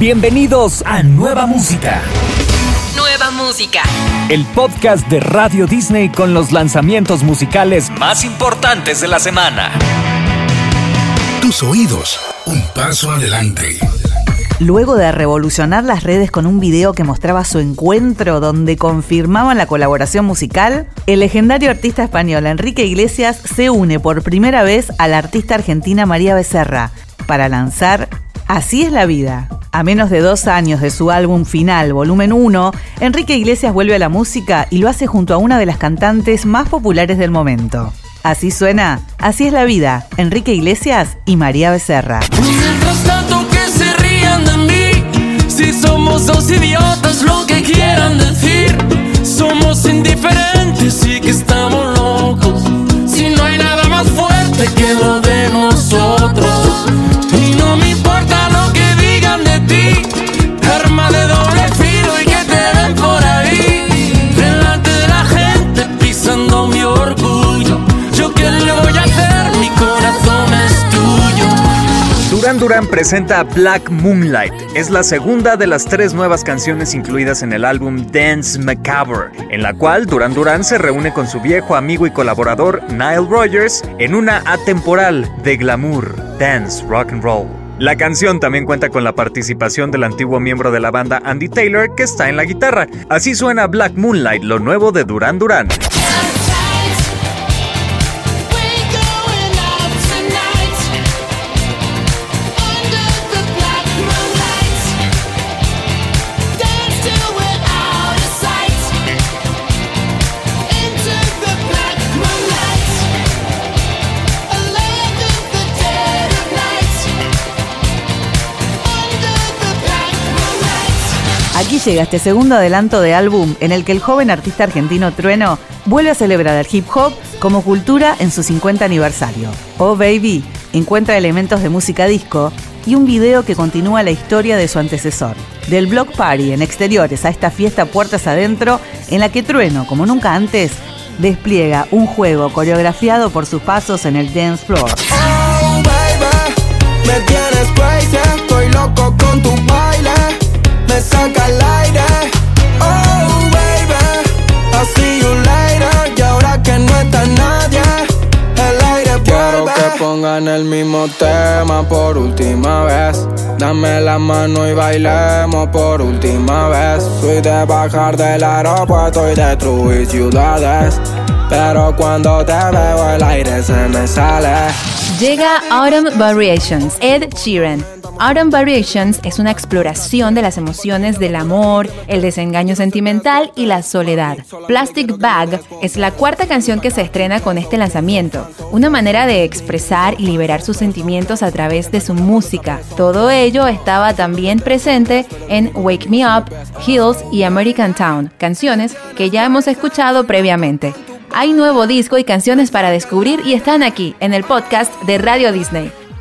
Bienvenidos a Nueva Música. Nueva Música. El podcast de Radio Disney con los lanzamientos musicales más importantes de la semana. Tus oídos, un paso adelante. Luego de revolucionar las redes con un video que mostraba su encuentro donde confirmaban la colaboración musical, el legendario artista español Enrique Iglesias se une por primera vez a la artista argentina María Becerra para lanzar Así es la vida. A menos de dos años de su álbum final, volumen 1, Enrique Iglesias vuelve a la música y lo hace junto a una de las cantantes más populares del momento. Así suena, así es la vida, Enrique Iglesias y María Becerra. Duran presenta Black Moonlight. Es la segunda de las tres nuevas canciones incluidas en el álbum Dance Macabre, en la cual Duran Duran se reúne con su viejo amigo y colaborador Nile Rogers en una atemporal de glamour, dance, rock and roll. La canción también cuenta con la participación del antiguo miembro de la banda Andy Taylor que está en la guitarra. Así suena Black Moonlight, lo nuevo de Duran Duran. Llega este segundo adelanto de álbum en el que el joven artista argentino Trueno vuelve a celebrar el hip hop como cultura en su 50 aniversario. Oh Baby encuentra elementos de música disco y un video que continúa la historia de su antecesor. Del Block Party en exteriores a esta fiesta puertas adentro, en la que Trueno, como nunca antes, despliega un juego coreografiado por sus pasos en el dance floor. Oh, pongan el mismo tema por última vez. Dame la mano y bailemos por última vez. Soy de bajar del aeropuerto y destruir ciudades. Pero cuando te veo el aire se me sale. Llega Autumn Variations, Ed Sheeran. Autumn Variations es una exploración de las emociones del amor, el desengaño sentimental y la soledad. Plastic Bag es la cuarta canción que se estrena con este lanzamiento, una manera de expresar y liberar sus sentimientos a través de su música. Todo ello estaba también presente en Wake Me Up, Hills y American Town, canciones que ya hemos escuchado previamente. Hay nuevo disco y canciones para descubrir y están aquí en el podcast de Radio Disney.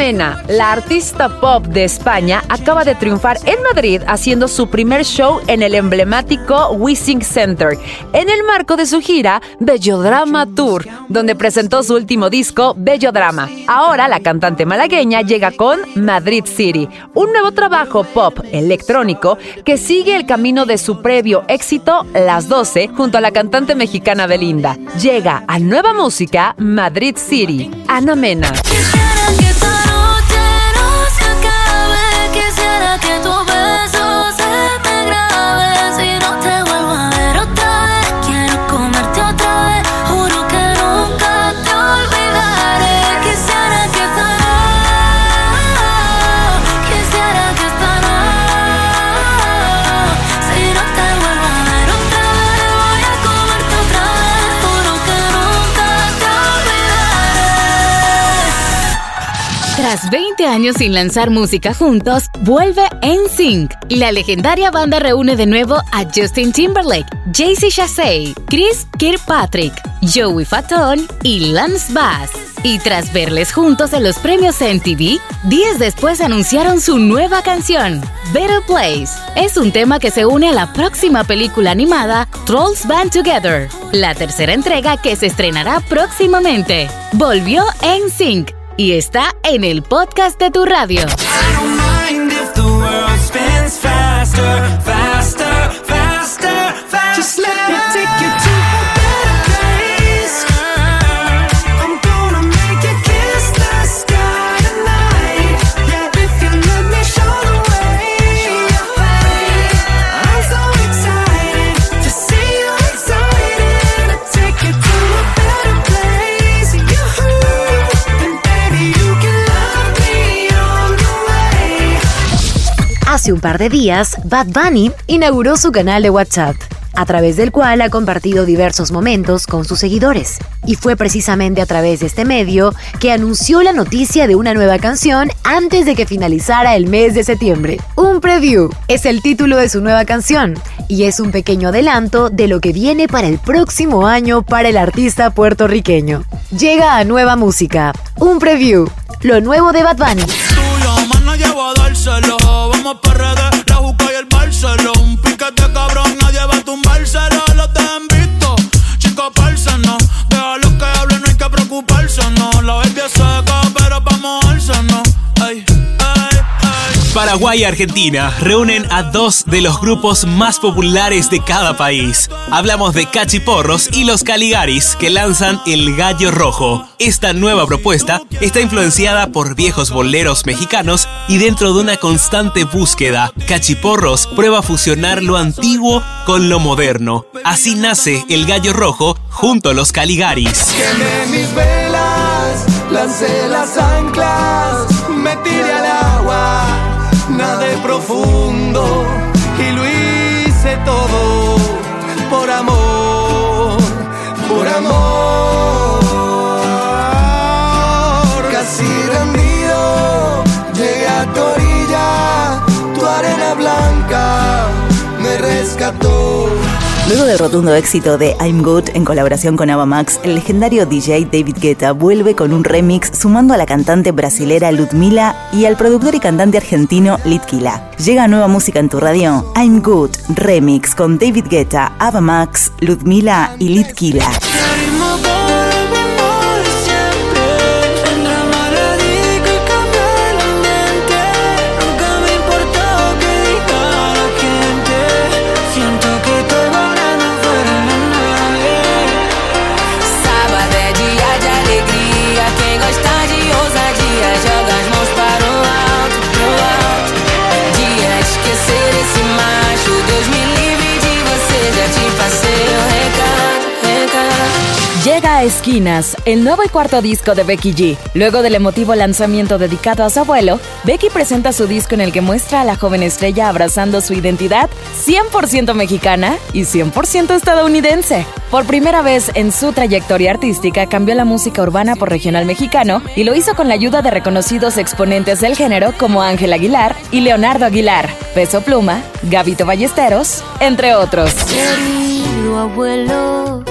Mena, la artista pop de España, acaba de triunfar en Madrid haciendo su primer show en el emblemático Wissing Center, en el marco de su gira Bellodrama Tour, donde presentó su último disco Bello Drama. Ahora la cantante malagueña llega con Madrid City, un nuevo trabajo pop electrónico que sigue el camino de su previo éxito Las 12 junto a la cantante mexicana Belinda. Llega a nueva música Madrid City. Ana Mena. Años sin lanzar música juntos, vuelve NSYNC. La legendaria banda reúne de nuevo a Justin Timberlake, Jay-Z Chasey, Chris Kirkpatrick, Joey Fatone y Lance Bass. Y tras verles juntos en los premios MTV, días después anunciaron su nueva canción, Better Place. Es un tema que se une a la próxima película animada Trolls Band Together, la tercera entrega que se estrenará próximamente. Volvió en Sync y está en el podcast de tu radio. Hace un par de días, Bad Bunny inauguró su canal de WhatsApp, a través del cual ha compartido diversos momentos con sus seguidores. Y fue precisamente a través de este medio que anunció la noticia de una nueva canción antes de que finalizara el mes de septiembre. Un preview es el título de su nueva canción y es un pequeño adelanto de lo que viene para el próximo año para el artista puertorriqueño. Llega a nueva música, un preview, lo nuevo de Bad Bunny. Tuyo, más no llevo a dárselo. Vamos pa' redes, la juca y el Barceló. Un piquete cabrón, nadie va a tumbárselo. Paraguay y Argentina reúnen a dos de los grupos más populares de cada país. Hablamos de Cachiporros y los Caligaris que lanzan El Gallo Rojo. Esta nueva propuesta está influenciada por viejos boleros mexicanos y dentro de una constante búsqueda, Cachiporros prueba fusionar lo antiguo con lo moderno. Así nace El Gallo Rojo junto a los Caligaris. Mis velas, lancé las anclas, me tiré al agua, nadé profundo y lo hice todo por amor, por amor. Casi rendido, llegué a tu orilla, tu arena blanca me rescató. Luego del rotundo éxito de I'm Good en colaboración con Ava Max, el legendario DJ David Guetta vuelve con un remix sumando a la cantante brasilera Ludmila y al productor y cantante argentino Litkila. Llega nueva música en tu radio, I'm Good remix con David Guetta, Ava Max, Ludmila y Litkila. Llega a Esquinas, el nuevo y cuarto disco de Becky G. Luego del emotivo lanzamiento dedicado a su abuelo, Becky presenta su disco en el que muestra a la joven estrella abrazando su identidad 100% mexicana y 100% estadounidense. Por primera vez en su trayectoria artística cambió la música urbana por regional mexicano y lo hizo con la ayuda de reconocidos exponentes del género como Ángel Aguilar y Leonardo Aguilar, Peso Pluma, Gavito Ballesteros, entre otros. Abuelo,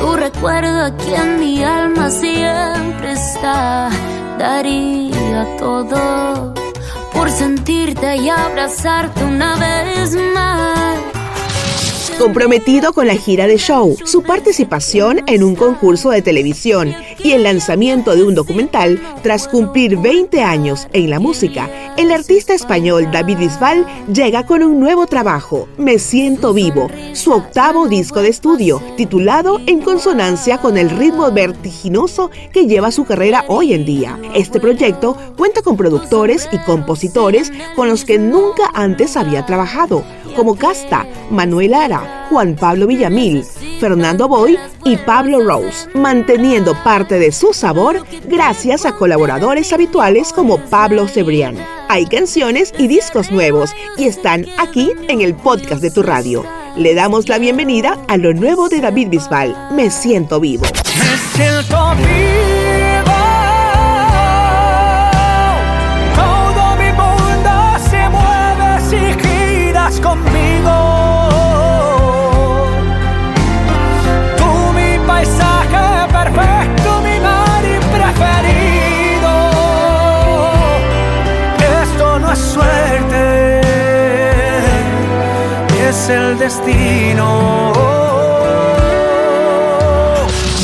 tu recuerdo aquí en mi alma siempre está. Daría todo por sentirte y abrazarte una vez más. Comprometido con la gira de show, su participación en un concurso de televisión y el lanzamiento de un documental, tras cumplir 20 años en la música, el artista español David Bisbal llega con un nuevo trabajo, Me Siento Vivo, su octavo disco de estudio, titulado en consonancia con el ritmo vertiginoso que lleva su carrera hoy en día. Este proyecto cuenta con productores y compositores con los que nunca antes había trabajado, como Casta, Manuel Ara, Juan Pablo Villamil, Fernando Boy y Pablo Rose, manteniendo parte de su sabor gracias a colaboradores habituales como Pablo Cebrián. Hay canciones y discos nuevos y están aquí en el podcast de tu radio. Le damos la bienvenida a lo nuevo de David Bisbal, Me Siento Vivo. Me siento vivo. Destino.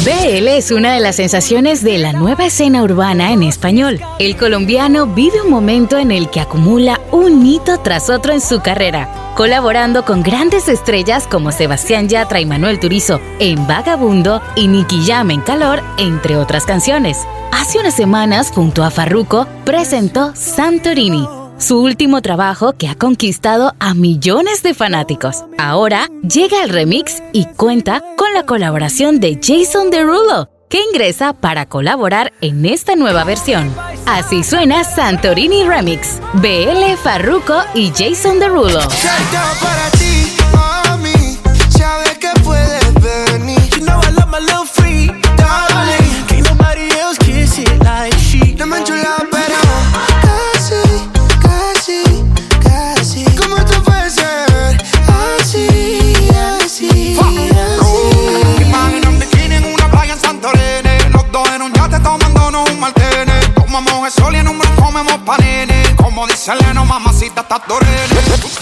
BL es una de las sensaciones de la nueva escena urbana en español. El colombiano vive un momento en el que acumula un hito tras otro en su carrera, colaborando con grandes estrellas como Sebastián Yatra y Manuel Turizo en Vagabundo y Nicky Jam en Calor, entre otras canciones. Hace unas semanas, junto a Farruko, presentó Santorini, su último trabajo que ha conquistado a millones de fanáticos. Ahora llega el remix y cuenta con la colaboración de Jason Derulo, que ingresa para colaborar en esta nueva versión. Así suena Santorini Remix, BL Farruko y Jason Derulo.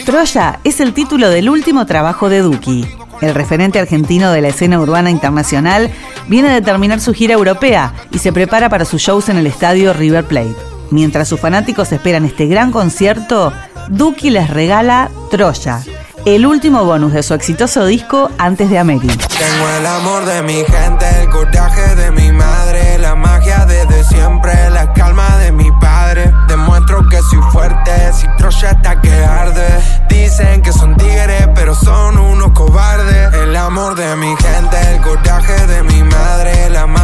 Troya es el título del último trabajo de Duki. El referente argentino de la escena urbana internacional viene de terminar su gira europea y se prepara para sus shows en el estadio River Plate. Mientras sus fanáticos esperan este gran concierto, Duki les regala Troya, el último bonus de su exitoso disco antes de Ameri. Tengo el amor de mi gente, el coraje de mi madre, magia desde siempre, la calma de mi padre. Demuestro que soy fuerte, si Troya está que arde. Dicen que son tigres, pero son unos cobardes. El amor de mi gente, el coraje de mi madre, la magia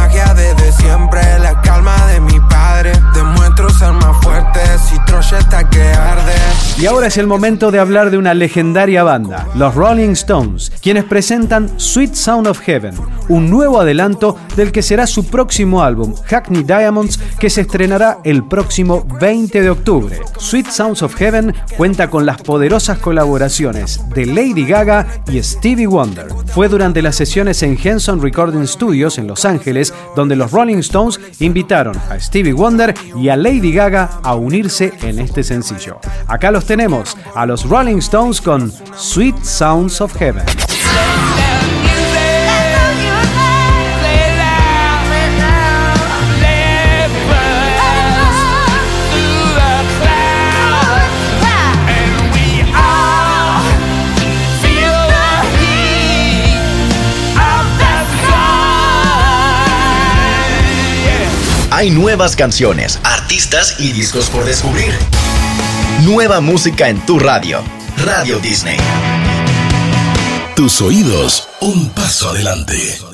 Y ahora es el momento de hablar de una legendaria banda, los Rolling Stones, quienes presentan Sweet Sound of Heaven, un nuevo adelanto del que será su próximo álbum, Hackney Diamonds, que se estrenará el próximo 20 de octubre. Sweet Sounds of Heaven cuenta con las poderosas colaboraciones de Lady Gaga y Stevie Wonder. Fue durante las sesiones en Henson Recording Studios en Los Ángeles donde los Rolling Stones invitaron a Stevie Wonder y a Lady Gaga a unirse en este sencillo. Acá los tenemos, a los Rolling Stones con Sweet Sounds of Heaven. Hay nuevas canciones, artistas y discos por descubrir. Nueva música en tu radio. Radio Disney. Tus oídos, un paso adelante.